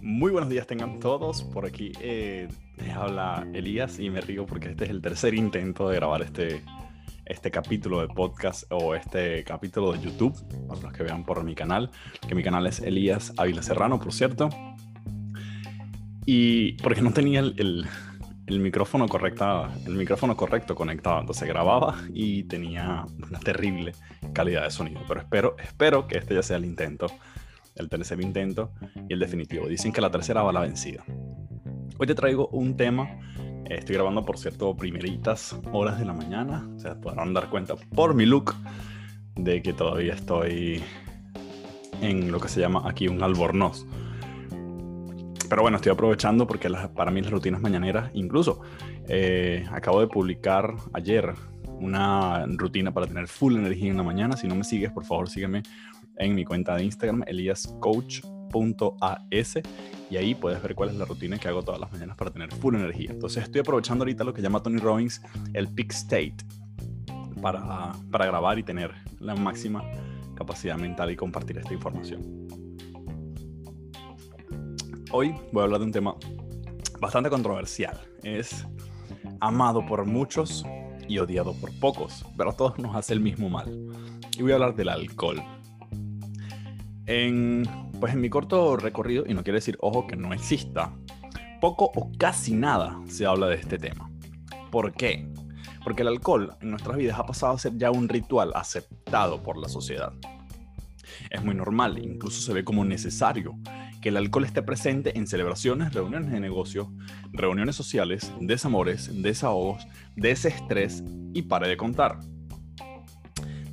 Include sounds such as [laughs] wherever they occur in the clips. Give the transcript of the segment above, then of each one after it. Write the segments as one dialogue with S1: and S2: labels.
S1: Muy buenos días tengan todos. Por aquí eh, les habla Elías y me río porque este es el tercer intento de grabar este, este capítulo de podcast o este capítulo de YouTube, para los que vean por mi canal, que mi canal es Elías Ávila Serrano, por cierto. Y porque no tenía el, el, micrófono, correcta, el micrófono correcto conectado, entonces grababa y tenía una terrible calidad de sonido. Pero espero, espero que este ya sea el intento, el tercer intento y el definitivo. Dicen que la tercera va la vencida. Hoy te traigo un tema Estoy grabando, por cierto, primeritas horas de la mañana. O sea, podrán dar cuenta por mi look de que todavía estoy en lo que se llama aquí un albornoz. Pero bueno, estoy aprovechando porque para mí las rutinas mañaneras, incluso eh, acabo de publicar ayer una rutina para tener full energía en la mañana. Si no me sigues, por favor, sígueme en mi cuenta de Instagram, eliascoach.as y ahí puedes ver cuál es la rutina que hago todas las mañanas para tener full energía. Entonces estoy aprovechando ahorita lo que llama Tony Robbins el peak state para, para grabar y tener la máxima capacidad mental y compartir esta información. Hoy voy a hablar de un tema bastante controversial. Es amado por muchos y odiado por pocos, pero a todos nos hace el mismo mal. Y voy a hablar del alcohol. En pues en mi corto recorrido, y no quiere decir, ojo, que no exista, poco o casi nada se habla de este tema. ¿Por qué? Porque el alcohol en nuestras vidas ha pasado a ser ya un ritual aceptado por la sociedad. Es muy normal, incluso se ve como necesario, que el alcohol esté presente en celebraciones, reuniones de negocio, reuniones sociales, desamores, desahogos, desestrés y pare de contar.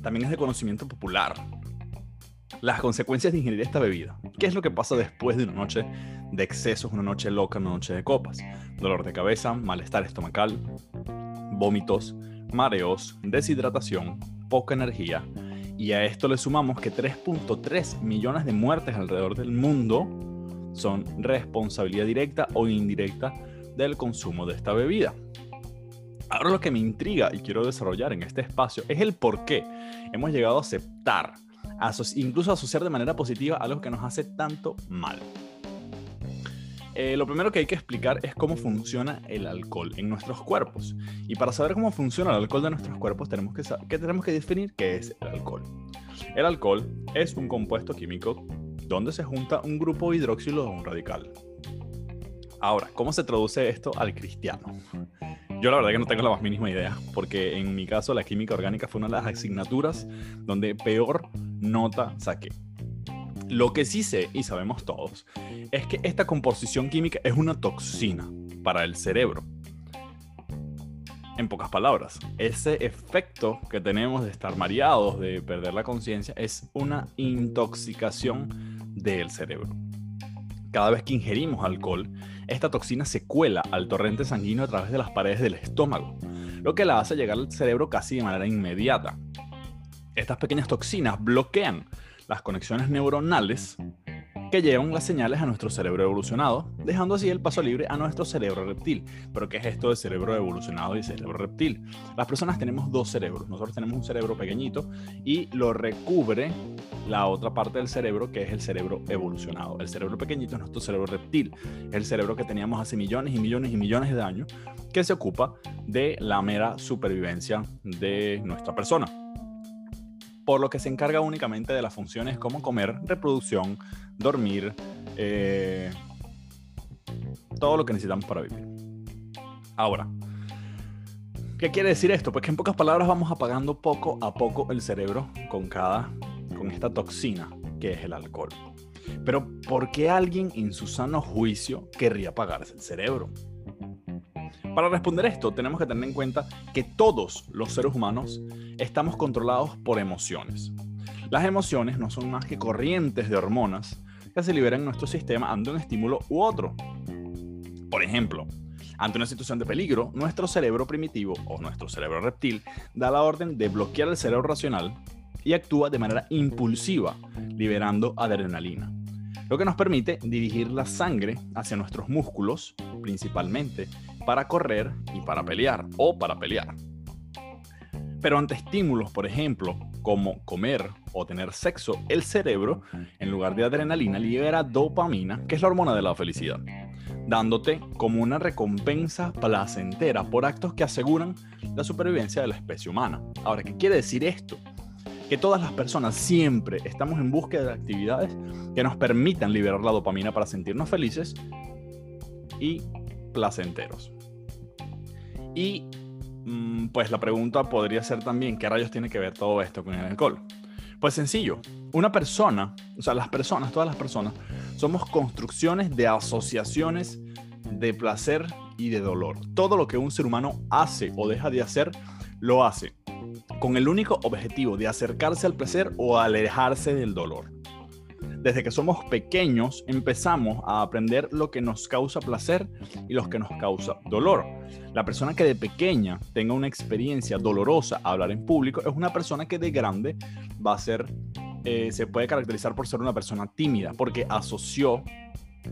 S1: También es de conocimiento popular las consecuencias de ingerir esta bebida. ¿Qué es lo que pasa después de una noche de excesos, una noche loca, una noche de copas? Dolor de cabeza, malestar estomacal, vómitos, mareos, deshidratación, poca energía. Y a esto le sumamos que 3.3 millones de muertes alrededor del mundo son responsabilidad directa o indirecta del consumo de esta bebida. Ahora lo que me intriga y quiero desarrollar en este espacio es el por qué hemos llegado a aceptar incluso asociar de manera positiva algo que nos hace tanto mal. Eh, lo primero que hay que explicar es cómo funciona el alcohol en nuestros cuerpos. Y para saber cómo funciona el alcohol de nuestros cuerpos, tenemos que, que, tenemos que definir qué es el alcohol. El alcohol es un compuesto químico donde se junta un grupo hidróxilo de un radical. Ahora, ¿cómo se traduce esto al cristiano? Yo la verdad que no tengo la más mínima idea, porque en mi caso la química orgánica fue una de las asignaturas donde peor nota saqué. Lo que sí sé, y sabemos todos, es que esta composición química es una toxina para el cerebro. En pocas palabras, ese efecto que tenemos de estar mareados, de perder la conciencia, es una intoxicación del cerebro. Cada vez que ingerimos alcohol, esta toxina se cuela al torrente sanguíneo a través de las paredes del estómago, lo que la hace llegar al cerebro casi de manera inmediata. Estas pequeñas toxinas bloquean las conexiones neuronales que llevan las señales a nuestro cerebro evolucionado, dejando así el paso libre a nuestro cerebro reptil. Pero ¿qué es esto de cerebro evolucionado y cerebro reptil? Las personas tenemos dos cerebros. Nosotros tenemos un cerebro pequeñito y lo recubre la otra parte del cerebro que es el cerebro evolucionado. El cerebro pequeñito es nuestro cerebro reptil, el cerebro que teníamos hace millones y millones y millones de años, que se ocupa de la mera supervivencia de nuestra persona por lo que se encarga únicamente de las funciones como comer, reproducción, dormir, eh, todo lo que necesitamos para vivir. Ahora, ¿qué quiere decir esto? Pues que en pocas palabras vamos apagando poco a poco el cerebro con cada, con esta toxina que es el alcohol. Pero ¿por qué alguien en su sano juicio querría apagarse el cerebro? Para responder esto, tenemos que tener en cuenta que todos los seres humanos estamos controlados por emociones. Las emociones no son más que corrientes de hormonas que se liberan en nuestro sistema ante un estímulo u otro. Por ejemplo, ante una situación de peligro, nuestro cerebro primitivo o nuestro cerebro reptil da la orden de bloquear el cerebro racional y actúa de manera impulsiva, liberando adrenalina, lo que nos permite dirigir la sangre hacia nuestros músculos, principalmente, para correr y para pelear o para pelear. Pero ante estímulos, por ejemplo, como comer o tener sexo, el cerebro, en lugar de adrenalina, libera dopamina, que es la hormona de la felicidad, dándote como una recompensa placentera por actos que aseguran la supervivencia de la especie humana. Ahora, ¿qué quiere decir esto? Que todas las personas siempre estamos en búsqueda de actividades que nos permitan liberar la dopamina para sentirnos felices y placenteros. Y mm, pues la pregunta podría ser también, ¿qué rayos tiene que ver todo esto con el alcohol? Pues sencillo, una persona, o sea, las personas, todas las personas, somos construcciones de asociaciones de placer y de dolor. Todo lo que un ser humano hace o deja de hacer, lo hace con el único objetivo de acercarse al placer o alejarse del dolor desde que somos pequeños empezamos a aprender lo que nos causa placer y lo que nos causa dolor. La persona que de pequeña tenga una experiencia dolorosa a hablar en público es una persona que de grande va a ser, eh, se puede caracterizar por ser una persona tímida, porque asoció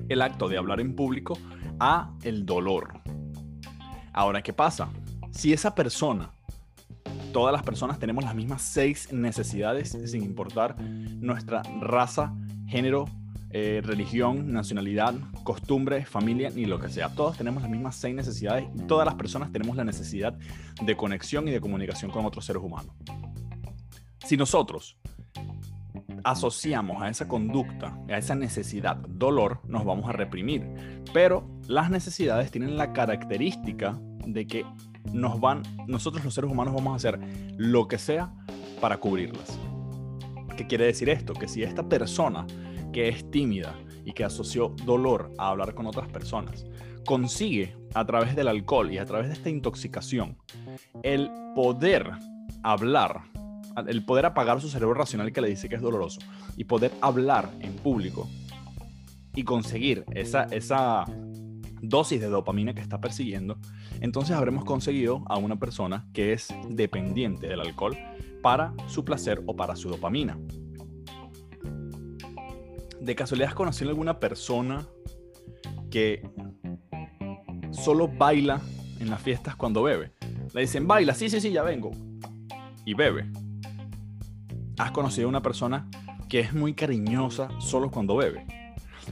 S1: el acto de hablar en público a el dolor. Ahora, ¿qué pasa? Si esa persona todas las personas tenemos las mismas seis necesidades sin importar nuestra raza, género, eh, religión, nacionalidad, costumbre, familia, ni lo que sea. Todos tenemos las mismas seis necesidades y todas las personas tenemos la necesidad de conexión y de comunicación con otros seres humanos. Si nosotros asociamos a esa conducta, a esa necesidad, dolor, nos vamos a reprimir. Pero las necesidades tienen la característica de que nos van, nosotros los seres humanos vamos a hacer lo que sea para cubrirlas. ¿Qué quiere decir esto? Que si esta persona que es tímida y que asoció dolor a hablar con otras personas, consigue a través del alcohol y a través de esta intoxicación el poder hablar, el poder apagar su cerebro racional que le dice que es doloroso y poder hablar en público y conseguir esa, esa dosis de dopamina que está persiguiendo, entonces habremos conseguido a una persona que es dependiente del alcohol para su placer o para su dopamina. ¿De casualidad has conocido alguna persona que solo baila en las fiestas cuando bebe? Le dicen, baila, sí, sí, sí, ya vengo. Y bebe. ¿Has conocido a una persona que es muy cariñosa solo cuando bebe?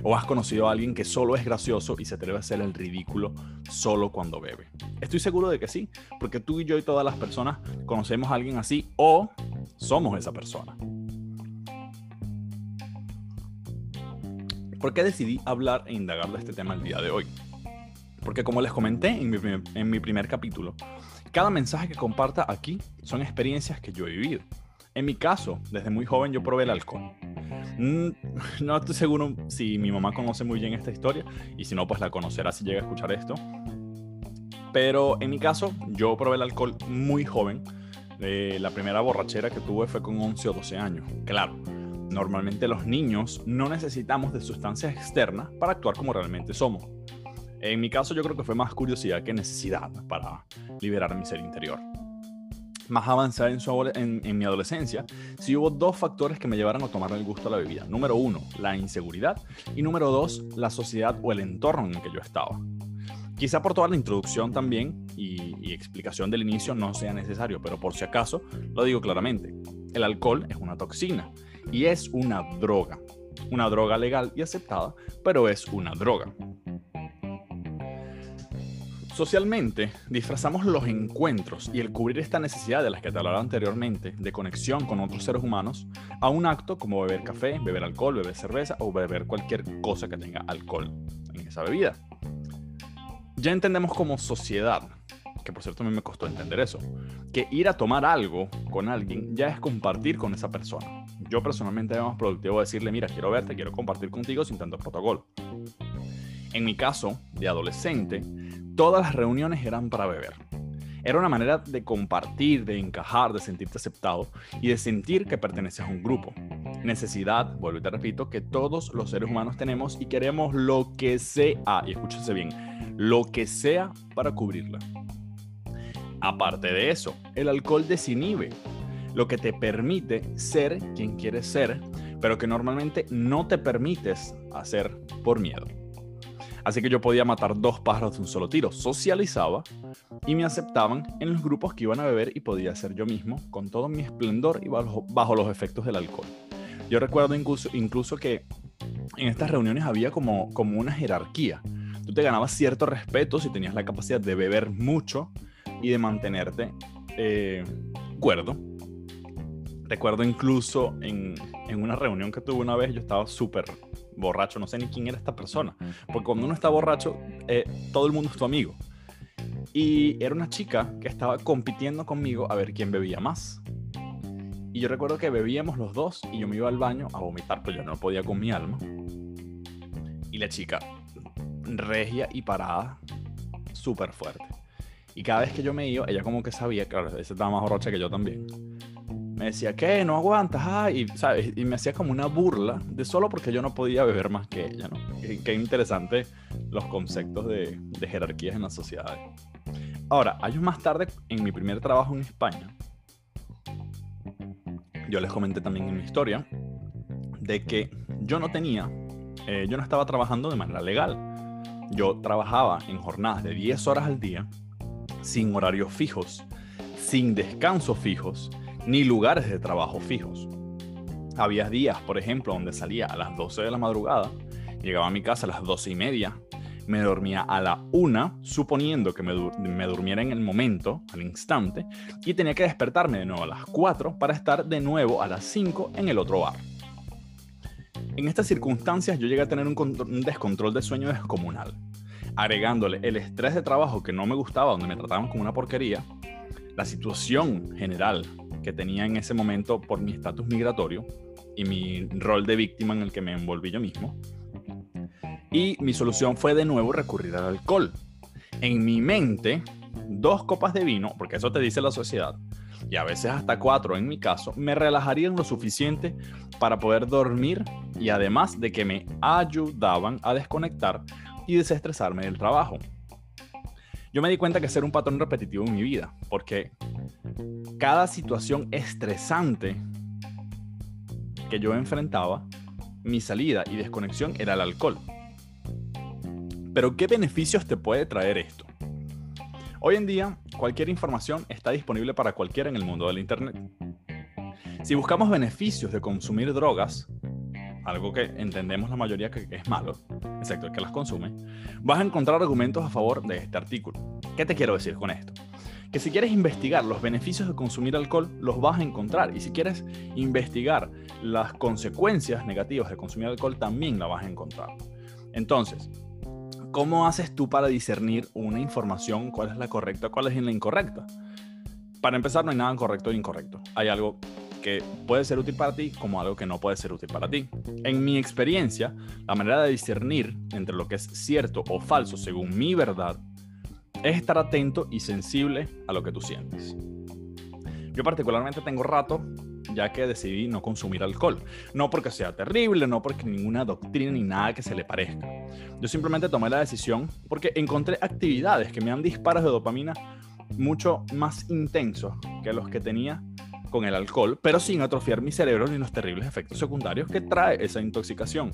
S1: ¿O has conocido a alguien que solo es gracioso y se atreve a hacer el ridículo solo cuando bebe? Estoy seguro de que sí, porque tú y yo y todas las personas conocemos a alguien así o somos esa persona. ¿Por qué decidí hablar e indagar de este tema el día de hoy? Porque como les comenté en mi, en mi primer capítulo, cada mensaje que comparta aquí son experiencias que yo he vivido. En mi caso, desde muy joven yo probé el alcohol. Mm, [laughs] no estoy seguro si mi mamá conoce muy bien esta historia y si no, pues la conocerá si llega a escuchar esto. Pero en mi caso, yo probé el alcohol muy joven. Eh, la primera borrachera que tuve fue con 11 o 12 años. Claro, normalmente los niños no necesitamos de sustancias externas para actuar como realmente somos. En mi caso yo creo que fue más curiosidad que necesidad para liberar mi ser interior más avanzada en, en, mi adolescencia, sí hubo dos factores que me llevaron a tomar el gusto a la bebida. Número uno, la inseguridad. Y número dos, la sociedad o el entorno en el que yo estaba. Quizá por toda la introducción también y explicación del inicio no sea necesario, pero por si acaso lo digo claramente. El alcohol es una toxina y es una droga. Una droga legal y aceptada, pero es una droga. Socialmente, disfrazamos los encuentros y el cubrir esta necesidad de las que te hablaba anteriormente, de conexión con otros seres humanos, a un acto como beber café, beber alcohol, beber cerveza o beber cualquier cosa que tenga alcohol en esa bebida. Ya entendemos como sociedad, que por cierto a mí me costó entender eso, que ir a tomar algo con alguien ya es compartir con esa persona. Yo personalmente es más productivo decirle, mira, quiero verte, quiero compartir contigo sin tanto protocolo. En mi caso, de adolescente, todas las reuniones eran para beber. Era una manera de compartir, de encajar, de sentirte aceptado y de sentir que perteneces a un grupo. Necesidad, vuelvo y te repito, que todos los seres humanos tenemos y queremos lo que sea, y escúchese bien, lo que sea para cubrirla. Aparte de eso, el alcohol desinhibe, lo que te permite ser quien quieres ser, pero que normalmente no te permites hacer por miedo. Así que yo podía matar dos pájaros de un solo tiro. Socializaba y me aceptaban en los grupos que iban a beber y podía ser yo mismo con todo mi esplendor y bajo, los efectos del alcohol. Yo recuerdo incluso, incluso que en estas reuniones había como, como una jerarquía. Tú te ganabas cierto respeto si tenías la capacidad de beber mucho y de mantenerte eh, cuerdo. Recuerdo incluso en, en, una reunión que tuve una vez, yo estaba súper borracho, no sé ni quién era esta persona, porque cuando uno está borracho, eh, todo el mundo es tu amigo. Y era una chica que estaba compitiendo conmigo a ver quién bebía más. Y yo recuerdo que bebíamos los dos y yo me iba al baño a vomitar, pero yo no podía con mi alma. Y la chica, regia y parada, súper fuerte. Y cada vez que yo me iba, ella como que sabía, claro, ella estaba más borracha que yo también. Me decía, ¿qué? ¿No aguantas? Ah, y, ¿sabes? y me hacía como una burla de solo porque yo no podía beber más que ella, ¿no? Qué, interesante los conceptos de, de jerarquías en las sociedades. Ahora, años más tarde, en mi primer trabajo en España, yo les comenté también en mi historia, de que yo no tenía, eh, yo no estaba trabajando de manera legal. Yo trabajaba en jornadas de 10 horas al día, sin horarios fijos, sin descansos fijos, ni lugares de trabajo fijos. Había días, por ejemplo, donde salía a las 12 de la madrugada, llegaba a mi casa a las 12 y media, me dormía a la una, suponiendo que me, me, durmiera en el momento, al instante, y tenía que despertarme de nuevo a las 4 para estar de nuevo a las 5 en el otro bar. En estas circunstancias yo llegué a tener un, un descontrol de sueño descomunal, agregándole el estrés de trabajo que no me gustaba, donde me trataban como una porquería, la situación general que tenía en ese momento por mi estatus migratorio y mi rol de víctima en el que me envolví yo mismo, y mi solución fue de nuevo recurrir al alcohol. En mi mente, dos copas de vino, porque eso te dice la sociedad, y a veces hasta cuatro en mi caso, me relajarían lo suficiente para poder dormir y además de que me ayudaban a desconectar y desestresarme del trabajo. Yo me di cuenta que ser un patrón repetitivo en mi vida, porque cada situación estresante que yo enfrentaba, mi salida y desconexión era el alcohol. Pero ¿qué beneficios te puede traer esto? Hoy en día, cualquier información está disponible para cualquiera en el mundo del Internet. Si buscamos beneficios de consumir drogas, algo que entendemos la mayoría que es malo, excepto el que las consume, vas a encontrar argumentos a favor de este artículo. ¿Qué te quiero decir con esto? Que si quieres investigar los beneficios de consumir alcohol, los vas a encontrar. Y si quieres investigar las consecuencias negativas de consumir alcohol, también la vas a encontrar. Entonces, ¿cómo haces tú para discernir una información, cuál es la correcta, cuál es la incorrecta? Para empezar, no hay nada correcto e incorrecto. Hay algo que puede ser útil para ti como algo que no puede ser útil para ti. En mi experiencia, la manera de discernir entre lo que es cierto o falso según mi verdad es estar atento y sensible a lo que tú sientes. Yo particularmente tengo rato ya que decidí no consumir alcohol. No porque sea terrible, no porque ninguna doctrina ni nada que se le parezca. Yo simplemente tomé la decisión porque encontré actividades que me dan disparos de dopamina mucho más intensos que los que tenía con el alcohol, pero sin atrofiar mi cerebro ni los terribles efectos secundarios que trae esa intoxicación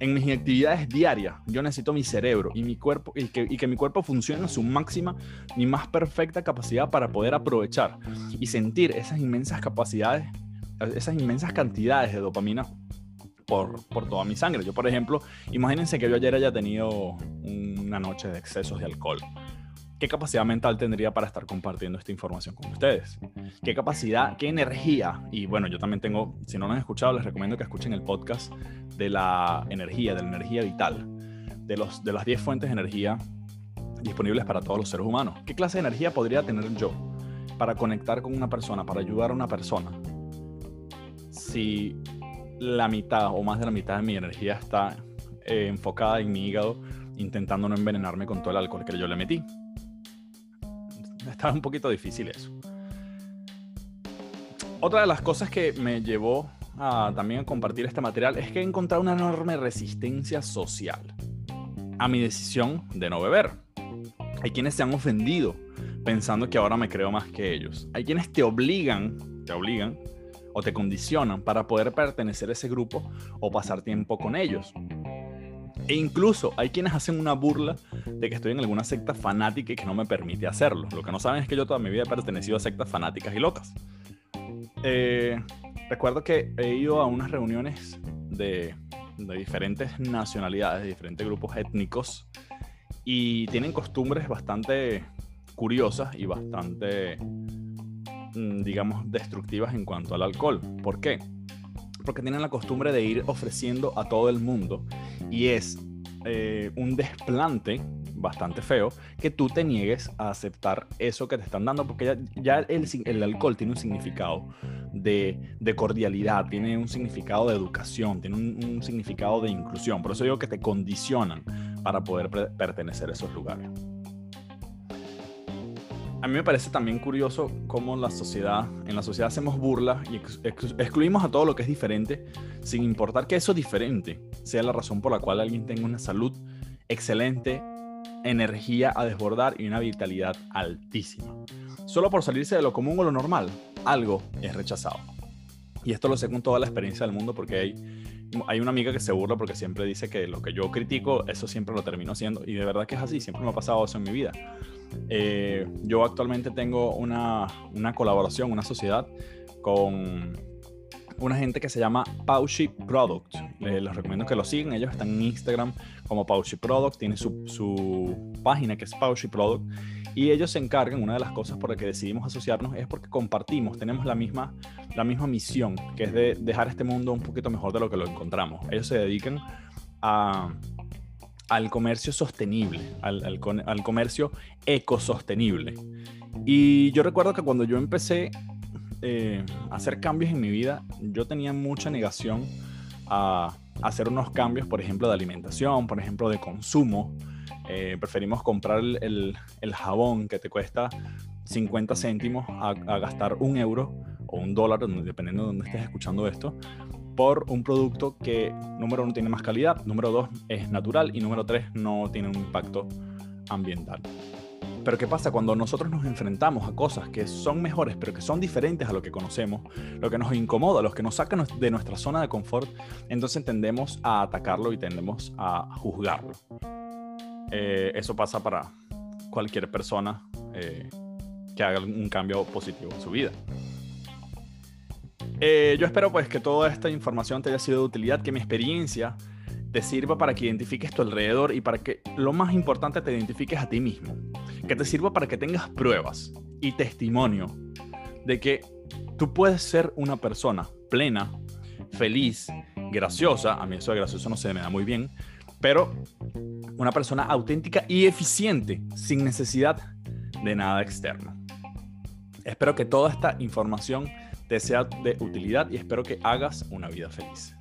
S1: en mis actividades diarias, yo necesito mi cerebro y mi cuerpo y que, y mi cuerpo funcione a su máxima ni más perfecta capacidad para poder aprovechar y sentir esas inmensas capacidades, esas inmensas cantidades de dopamina por, por, toda mi sangre. Yo, por ejemplo, imagínense que yo ayer haya tenido una noche de excesos de alcohol. ¿Qué capacidad mental tendría para estar compartiendo esta información con ustedes? ¿Qué capacidad, qué energía? Y bueno, yo también tengo, si no lo han escuchado, les recomiendo que escuchen el podcast de la energía, de la energía vital, de, los, de las 10 fuentes de energía disponibles para todos los seres humanos. ¿Qué clase de energía podría tener yo para conectar con una persona, para ayudar a una persona? Si la mitad o más de la mitad de mi energía está eh, enfocada en mi hígado, intentando no envenenarme con todo el alcohol que yo le metí estaba un poquito difícil eso. Otra de las cosas que me llevó a, también a compartir este material es que he encontrado una enorme resistencia social a mi decisión de no beber. Hay quienes se han ofendido pensando que ahora me creo más que ellos. Hay quienes te obligan, te obligan o te condicionan para poder pertenecer a ese grupo o pasar tiempo con ellos. E incluso hay quienes hacen una burla de que estoy en alguna secta fanática y que no me permite hacerlo. Lo que no saben es que yo toda mi vida he pertenecido a sectas fanáticas y locas. Eh, recuerdo que he ido a unas reuniones de, de diferentes nacionalidades, de diferentes grupos étnicos, y tienen costumbres bastante curiosas y bastante, mm, digamos, destructivas en cuanto al alcohol. ¿Por qué? Porque tienen la costumbre de ir ofreciendo a todo el mundo y es eh, un desplante bastante feo que tú te niegues a aceptar eso que te están dando, porque ya, el, alcohol tiene un significado de, de, cordialidad, tiene un significado de educación, tiene un, un, significado de inclusión. Por eso digo que te condicionan para poder pertenecer a esos lugares. A mí me parece también curioso cómo la sociedad, en la sociedad hacemos burlas y excluimos a todo lo que es diferente, sin importar que eso diferente sea la razón por la cual alguien tenga una salud excelente, energía a desbordar y una vitalidad altísima. Solo por salirse de lo común o lo normal, algo es rechazado. Y esto lo sé con toda la experiencia del mundo porque hay, hay una amiga que se burla porque siempre dice que lo que yo critico, eso siempre lo termino haciendo. Y de verdad que es así, siempre me ha pasado eso en mi vida. Eh, yo actualmente tengo una, una, colaboración, una sociedad con una gente que se llama Paushi Product. les recomiendo que lo sigan. Ellos están en Instagram como Paushi Product. Tiene su, su página que es Paushi Product. Y ellos se encargan, una de las cosas por las que decidimos asociarnos es porque compartimos, tenemos la misma, la misma misión, que es de dejar este mundo un poquito mejor de lo que lo encontramos. Ellos se dedican a al comercio sostenible, al, al, comercio ecosostenible. Y yo recuerdo que cuando yo empecé eh, a hacer cambios en mi vida, yo tenía mucha negación a, hacer unos cambios, por ejemplo, de alimentación, por ejemplo, de consumo. Eh, preferimos comprar el, el, jabón que te cuesta 50 céntimos a, a gastar un euro o un dólar, dependiendo de dónde estés escuchando esto, por un producto que, número uno, tiene más calidad, número dos, es natural y número tres, no tiene un impacto ambiental. Pero ¿qué pasa cuando nosotros nos enfrentamos a cosas que son mejores, pero que son diferentes a lo que conocemos, lo que nos incomoda, los que nos sacan de nuestra zona de confort? Entonces tendemos a atacarlo y tendemos a juzgarlo. Eh, eso pasa para cualquier persona eh, que haga un cambio positivo en su vida. Eh, yo espero pues que toda esta información te haya sido de utilidad, que mi experiencia te sirva para que identifiques tu alrededor y para que lo más importante te identifiques a ti mismo. Que te sirva para que tengas pruebas y testimonio de que tú puedes ser una persona plena, feliz, graciosa. A mí eso de gracioso no se me da muy bien, pero una persona auténtica y eficiente sin necesidad de nada externo. Espero que toda esta información te sea de utilidad y espero que hagas una vida feliz.